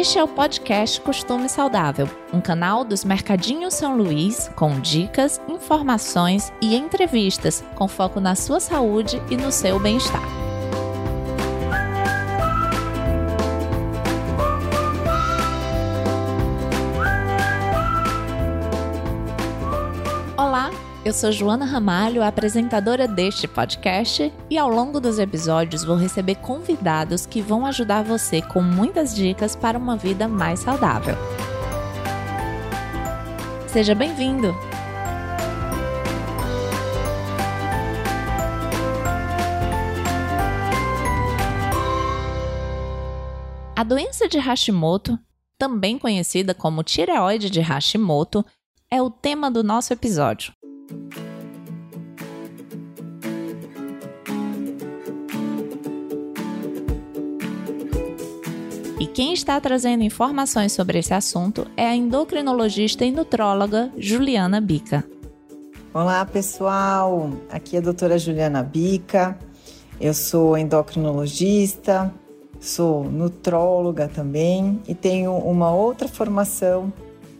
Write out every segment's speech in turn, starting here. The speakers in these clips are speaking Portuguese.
Este é o podcast Costume Saudável, um canal dos Mercadinhos São Luís com dicas, informações e entrevistas com foco na sua saúde e no seu bem-estar. Eu sou Joana Ramalho, apresentadora deste podcast, e ao longo dos episódios vou receber convidados que vão ajudar você com muitas dicas para uma vida mais saudável. Seja bem-vindo! A doença de Hashimoto, também conhecida como tireoide de Hashimoto, é o tema do nosso episódio. E quem está trazendo informações sobre esse assunto é a endocrinologista e nutróloga Juliana Bica. Olá, pessoal. Aqui é a doutora Juliana Bica. Eu sou endocrinologista, sou nutróloga também e tenho uma outra formação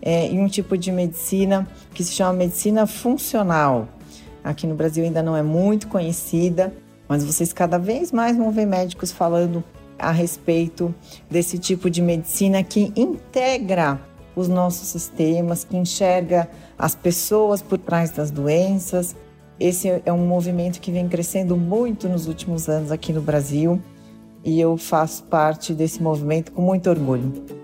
é, em um tipo de medicina que se chama medicina funcional. Aqui no Brasil ainda não é muito conhecida, mas vocês cada vez mais vão ver médicos falando a respeito desse tipo de medicina que integra os nossos sistemas, que enxerga as pessoas por trás das doenças. Esse é um movimento que vem crescendo muito nos últimos anos aqui no Brasil e eu faço parte desse movimento com muito orgulho.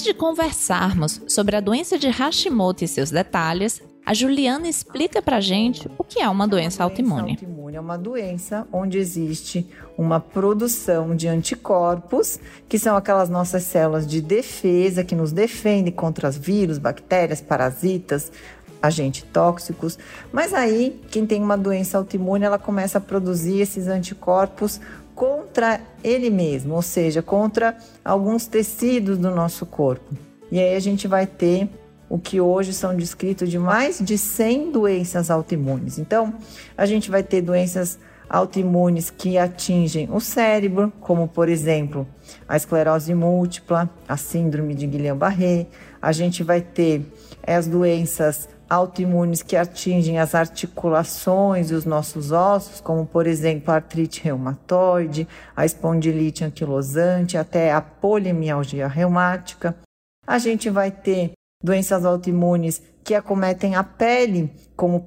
Antes de conversarmos sobre a doença de Hashimoto e seus detalhes, a Juliana explica pra gente o que é uma doença autoimune. autoimune é uma doença onde existe uma produção de anticorpos, que são aquelas nossas células de defesa que nos defendem contra os vírus, bactérias, parasitas, agentes tóxicos. Mas aí, quem tem uma doença autoimune, ela começa a produzir esses anticorpos contra ele mesmo, ou seja, contra alguns tecidos do nosso corpo. E aí a gente vai ter o que hoje são descritos de mais de 100 doenças autoimunes. Então, a gente vai ter doenças autoimunes que atingem o cérebro, como por exemplo a esclerose múltipla, a síndrome de Guillain-Barré. A gente vai ter as doenças autoimunes que atingem as articulações e os nossos ossos, como por exemplo a artrite reumatoide, a espondilite anquilosante, até a polimialgia reumática. A gente vai ter doenças autoimunes que acometem a pele, como,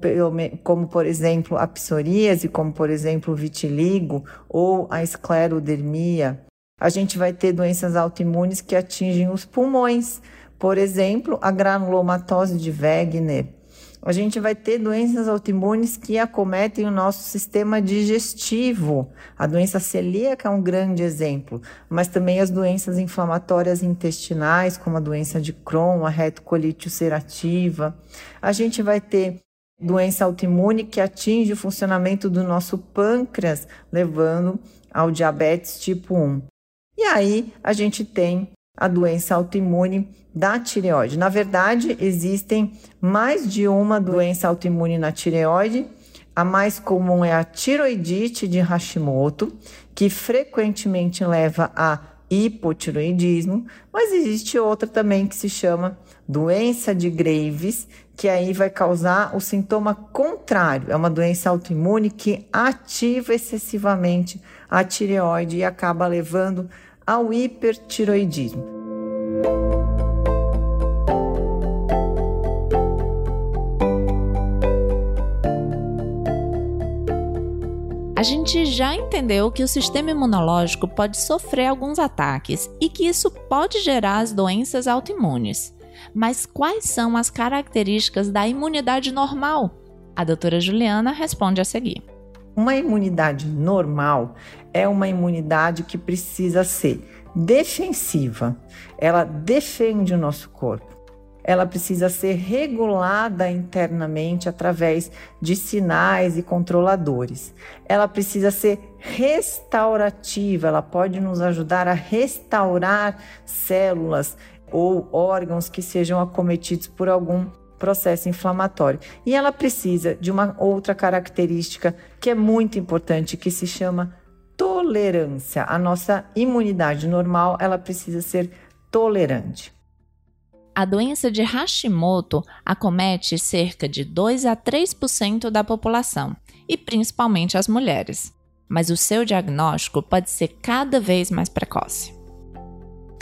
como por exemplo a psoríase, como por exemplo o vitiligo ou a esclerodermia. A gente vai ter doenças autoimunes que atingem os pulmões, por exemplo, a granulomatose de Wegener. A gente vai ter doenças autoimunes que acometem o nosso sistema digestivo. A doença celíaca é um grande exemplo, mas também as doenças inflamatórias intestinais, como a doença de Crohn, a retocolite ulcerativa. A gente vai ter doença autoimune que atinge o funcionamento do nosso pâncreas, levando ao diabetes tipo 1. E aí a gente tem a doença autoimune da tireoide. Na verdade, existem mais de uma doença autoimune na tireoide. A mais comum é a tiroidite de Hashimoto, que frequentemente leva a hipotiroidismo, mas existe outra também que se chama doença de Graves, que aí vai causar o sintoma contrário. É uma doença autoimune que ativa excessivamente a tireoide e acaba levando ao hipertiroidismo. A gente já entendeu que o sistema imunológico pode sofrer alguns ataques e que isso pode gerar as doenças autoimunes. Mas quais são as características da imunidade normal? A doutora Juliana responde a seguir. Uma imunidade normal é uma imunidade que precisa ser defensiva. Ela defende o nosso corpo. Ela precisa ser regulada internamente através de sinais e controladores. Ela precisa ser restaurativa, ela pode nos ajudar a restaurar células ou órgãos que sejam acometidos por algum processo inflamatório. E ela precisa de uma outra característica que é muito importante, que se chama tolerância. A nossa imunidade normal, ela precisa ser tolerante. A doença de Hashimoto acomete cerca de 2 a 3% da população, e principalmente as mulheres. Mas o seu diagnóstico pode ser cada vez mais precoce.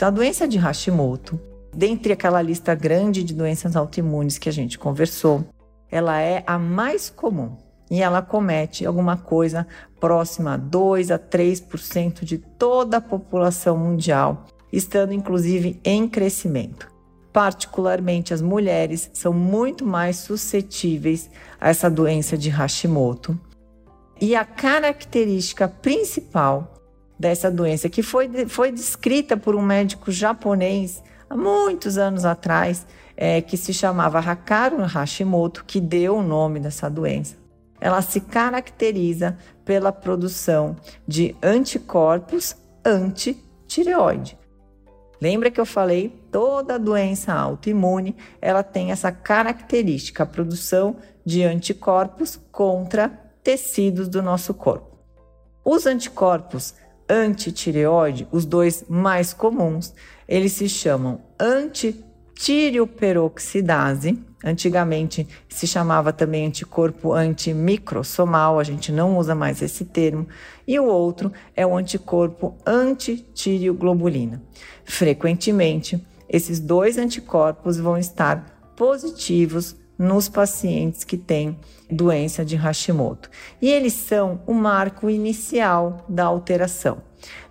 A doença de Hashimoto, dentre aquela lista grande de doenças autoimunes que a gente conversou, ela é a mais comum e ela comete alguma coisa próxima a 2 a 3% de toda a população mundial, estando inclusive em crescimento. Particularmente as mulheres são muito mais suscetíveis a essa doença de Hashimoto. E a característica principal dessa doença, que foi, foi descrita por um médico japonês há muitos anos atrás, é, que se chamava Hakaru Hashimoto, que deu o nome dessa doença. Ela se caracteriza pela produção de anticorpos antitireoide. Lembra que eu falei, toda doença autoimune, ela tem essa característica, a produção de anticorpos contra tecidos do nosso corpo. Os anticorpos antitireoide, os dois mais comuns, eles se chamam antitirioperoxidase. Antigamente se chamava também anticorpo antimicrosomal, a gente não usa mais esse termo. E o outro é o anticorpo antitiriglobulina. Frequentemente, esses dois anticorpos vão estar positivos nos pacientes que têm doença de Hashimoto. E eles são o marco inicial da alteração.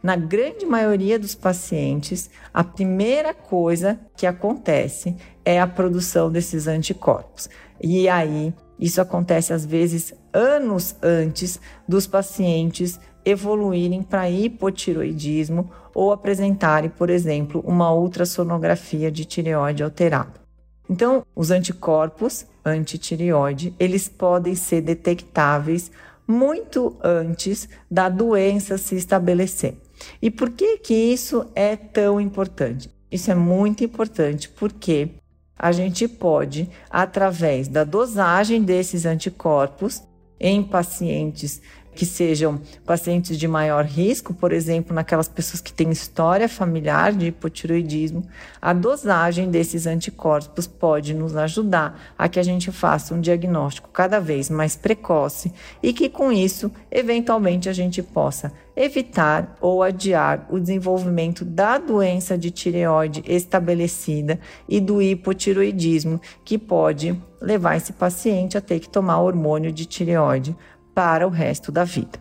Na grande maioria dos pacientes, a primeira coisa que acontece é a produção desses anticorpos. E aí, isso acontece às vezes anos antes dos pacientes evoluírem para hipotiroidismo ou apresentarem, por exemplo, uma ultrassonografia de tireoide alterada. Então, os anticorpos antitireoide, eles podem ser detectáveis muito antes da doença se estabelecer. E por que que isso é tão importante? Isso é muito importante porque a gente pode, através da dosagem desses anticorpos em pacientes que sejam pacientes de maior risco, por exemplo, naquelas pessoas que têm história familiar de hipotiroidismo, a dosagem desses anticorpos pode nos ajudar a que a gente faça um diagnóstico cada vez mais precoce e que com isso, eventualmente, a gente possa evitar ou adiar o desenvolvimento da doença de tireoide estabelecida e do hipotiroidismo, que pode levar esse paciente a ter que tomar hormônio de tireoide para o resto da vida.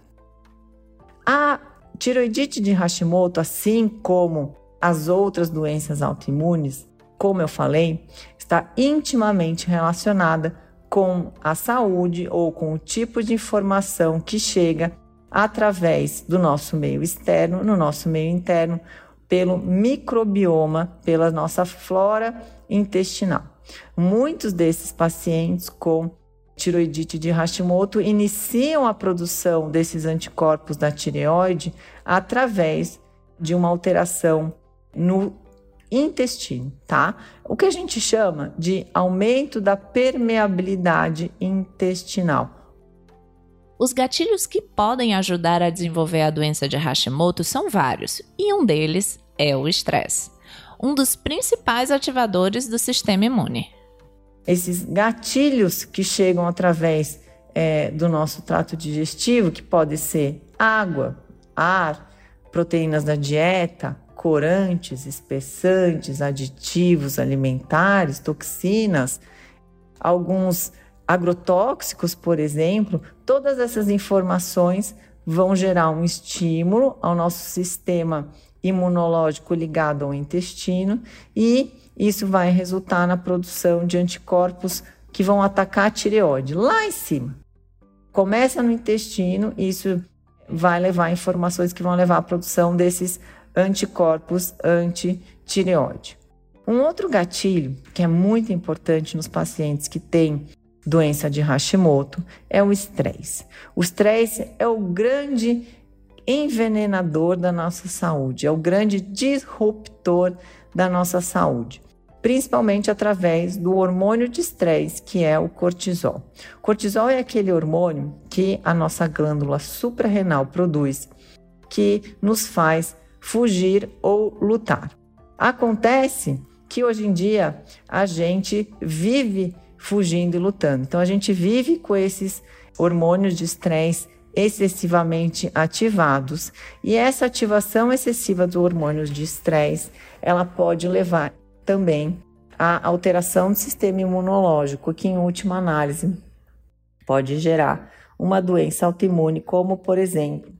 A tiroidite de Hashimoto, assim como as outras doenças autoimunes, como eu falei, está intimamente relacionada com a saúde ou com o tipo de informação que chega através do nosso meio externo, no nosso meio interno, pelo microbioma, pela nossa flora intestinal. Muitos desses pacientes com tiroidite de Hashimoto iniciam a produção desses anticorpos da tireoide através de uma alteração no intestino, tá? O que a gente chama de aumento da permeabilidade intestinal. Os gatilhos que podem ajudar a desenvolver a doença de Hashimoto são vários, e um deles é o estresse, um dos principais ativadores do sistema imune esses gatilhos que chegam através é, do nosso trato digestivo, que pode ser água, ar, proteínas da dieta, corantes, espessantes, aditivos alimentares, toxinas, alguns agrotóxicos, por exemplo, todas essas informações vão gerar um estímulo ao nosso sistema imunológico ligado ao intestino e isso vai resultar na produção de anticorpos que vão atacar a tireoide lá em cima. Começa no intestino, isso vai levar informações que vão levar à produção desses anticorpos anti-tireoide. Um outro gatilho que é muito importante nos pacientes que têm doença de Hashimoto é o estresse. O estresse é o grande envenenador da nossa saúde, é o grande disruptor da nossa saúde. principalmente através do hormônio de estresse, que é o cortisol. O cortisol é aquele hormônio que a nossa glândula suprarrenal produz, que nos faz fugir ou lutar. Acontece que hoje em dia a gente vive fugindo e lutando. Então a gente vive com esses hormônios de estresse excessivamente ativados. E essa ativação excessiva dos hormônios de estresse, ela pode levar também à alteração do sistema imunológico, que em última análise pode gerar uma doença autoimune, como por exemplo,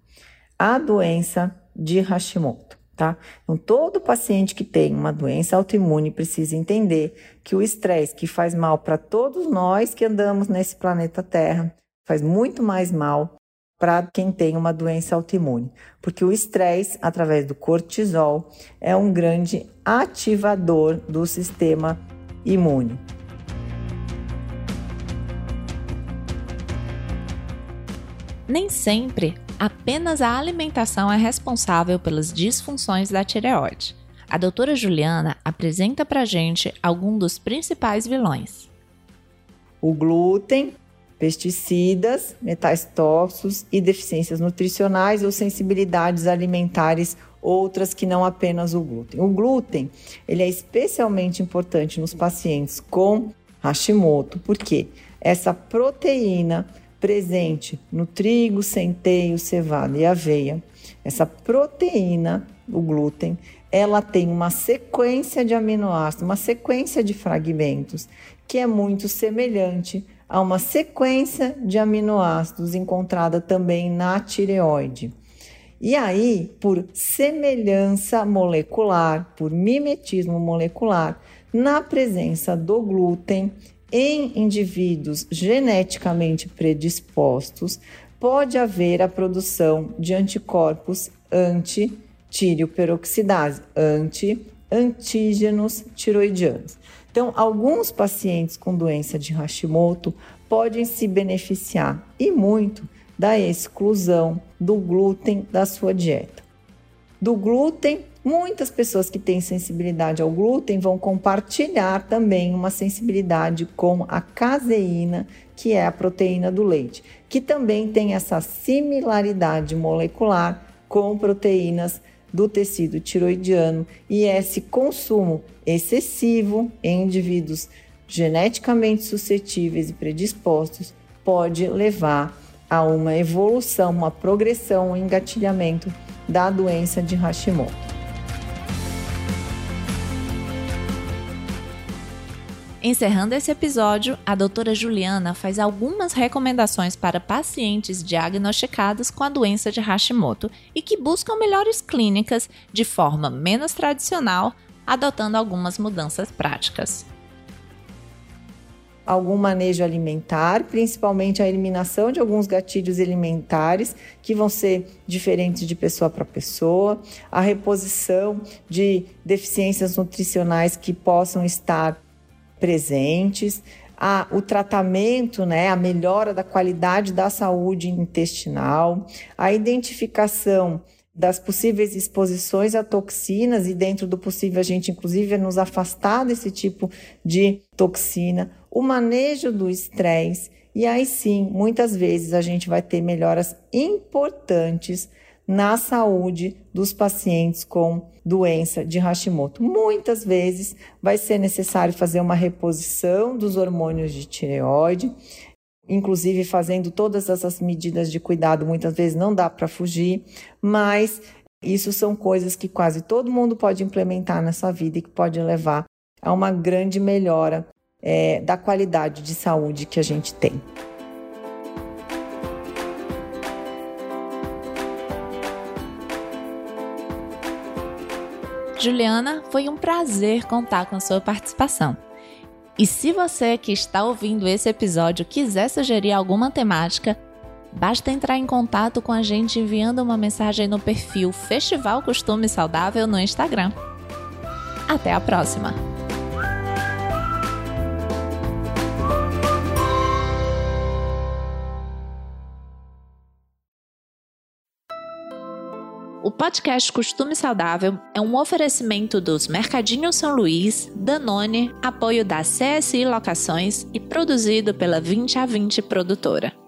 a doença de Hashimoto. Tá? Então, todo paciente que tem uma doença autoimune precisa entender que o estresse, que faz mal para todos nós que andamos nesse planeta Terra, faz muito mais mal para quem tem uma doença autoimune, porque o estresse, através do cortisol, é um grande ativador do sistema imune. Nem sempre apenas a alimentação é responsável pelas disfunções da tireoide. A doutora Juliana apresenta para gente alguns dos principais vilões. O glúten, pesticidas, metais tóxicos e deficiências nutricionais ou sensibilidades alimentares outras que não apenas o glúten. O glúten, ele é especialmente importante nos pacientes com Hashimoto, porque essa proteína presente no trigo, centeio, cevada e aveia, essa proteína, o glúten, ela tem uma sequência de aminoácidos, uma sequência de fragmentos que é muito semelhante a uma sequência de aminoácidos encontrada também na tireoide. E aí, por semelhança molecular, por mimetismo molecular, na presença do glúten em indivíduos geneticamente predispostos, pode haver a produção de anticorpos anti-tireoperoxidase, anti-antígenos tiroidianos. Então, alguns pacientes com doença de Hashimoto podem se beneficiar e muito da exclusão do glúten da sua dieta. Do glúten, muitas pessoas que têm sensibilidade ao glúten vão compartilhar também uma sensibilidade com a caseína, que é a proteína do leite, que também tem essa similaridade molecular com proteínas do tecido tiroidiano e esse consumo excessivo em indivíduos geneticamente suscetíveis e predispostos pode levar a uma evolução, uma progressão, um engatilhamento da doença de Hashimoto. Encerrando esse episódio, a doutora Juliana faz algumas recomendações para pacientes diagnosticados com a doença de Hashimoto e que buscam melhores clínicas de forma menos tradicional, adotando algumas mudanças práticas. Algum manejo alimentar, principalmente a eliminação de alguns gatilhos alimentares que vão ser diferentes de pessoa para pessoa, a reposição de deficiências nutricionais que possam estar presentes, a, o tratamento, né, a melhora da qualidade da saúde intestinal, a identificação das possíveis exposições a toxinas e dentro do possível a gente inclusive nos afastar desse tipo de toxina, o manejo do estresse e aí sim, muitas vezes a gente vai ter melhoras importantes na saúde dos pacientes com doença de Hashimoto. Muitas vezes vai ser necessário fazer uma reposição dos hormônios de tireoide, inclusive fazendo todas essas medidas de cuidado, muitas vezes não dá para fugir, mas isso são coisas que quase todo mundo pode implementar nessa vida e que pode levar a uma grande melhora é, da qualidade de saúde que a gente tem. Juliana, foi um prazer contar com a sua participação. E se você que está ouvindo esse episódio quiser sugerir alguma temática, basta entrar em contato com a gente enviando uma mensagem no perfil Festival Costume Saudável no Instagram. Até a próxima! O podcast Costume Saudável é um oferecimento dos Mercadinho São Luís, Danone, apoio da CSI Locações e produzido pela 20 a 20 produtora.